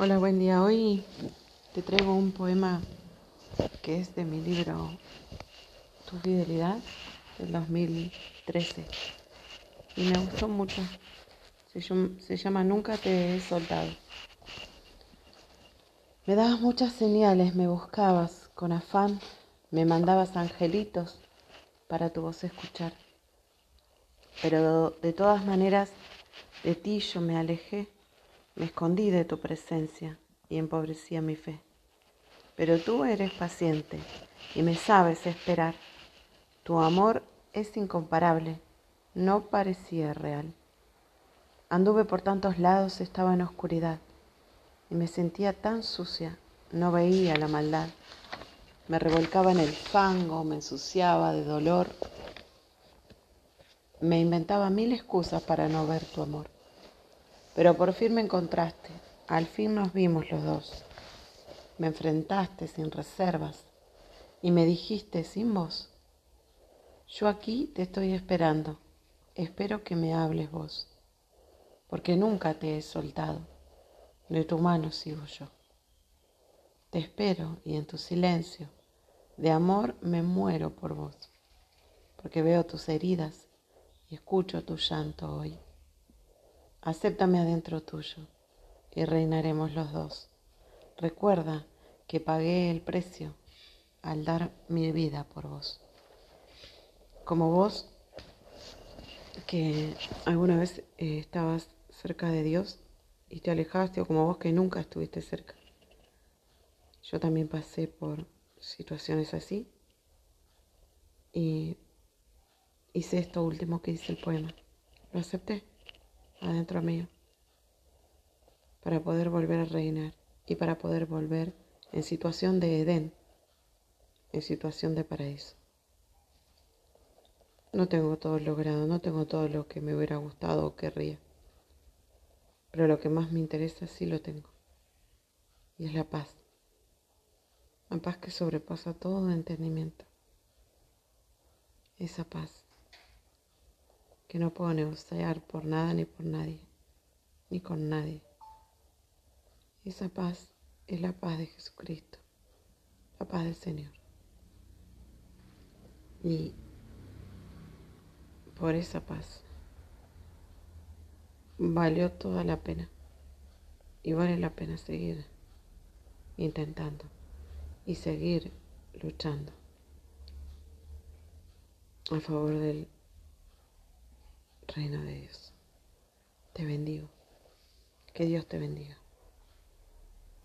Hola, buen día. Hoy te traigo un poema que es de mi libro Tu fidelidad del 2013 y me gustó mucho. Se, llama Nunca te he soltado. Me dabas muchas señales, me buscabas con afán, me mandabas angelitos para tu voz escuchar. Pero de todas maneras, de ti yo me alejé me escondí de tu presencia y empobrecía mi fe. Pero tú eres paciente y me sabes esperar. Tu amor es incomparable, no parecía real. Anduve por tantos lados, estaba en oscuridad y me sentía tan sucia, no veía la maldad. Me revolcaba en el fango, me ensuciaba de dolor. Me inventaba mil excusas para no ver tu amor. Pero por fin me encontraste, al fin nos vimos los dos. Me enfrentaste sin reservas y me dijiste sin voz, yo aquí te estoy esperando, espero que me hables vos, porque nunca te he soltado, de tu mano sigo yo. Te espero y en tu silencio de amor me muero por vos, porque veo tus heridas y escucho tu llanto hoy. Acéptame adentro tuyo y reinaremos los dos. Recuerda que pagué el precio al dar mi vida por vos. Como vos, que alguna vez eh, estabas cerca de Dios y te alejaste, o como vos que nunca estuviste cerca. Yo también pasé por situaciones así y hice esto último que dice el poema. Lo acepté adentro mío para poder volver a reinar y para poder volver en situación de Edén, en situación de paraíso. No tengo todo logrado, no tengo todo lo que me hubiera gustado o querría, pero lo que más me interesa sí lo tengo, y es la paz, la paz que sobrepasa todo entendimiento, esa paz que no puedo negociar por nada ni por nadie, ni con nadie. Esa paz es la paz de Jesucristo, la paz del Señor. Y por esa paz valió toda la pena y vale la pena seguir intentando y seguir luchando a favor del reino de Dios. Te bendigo. Que Dios te bendiga.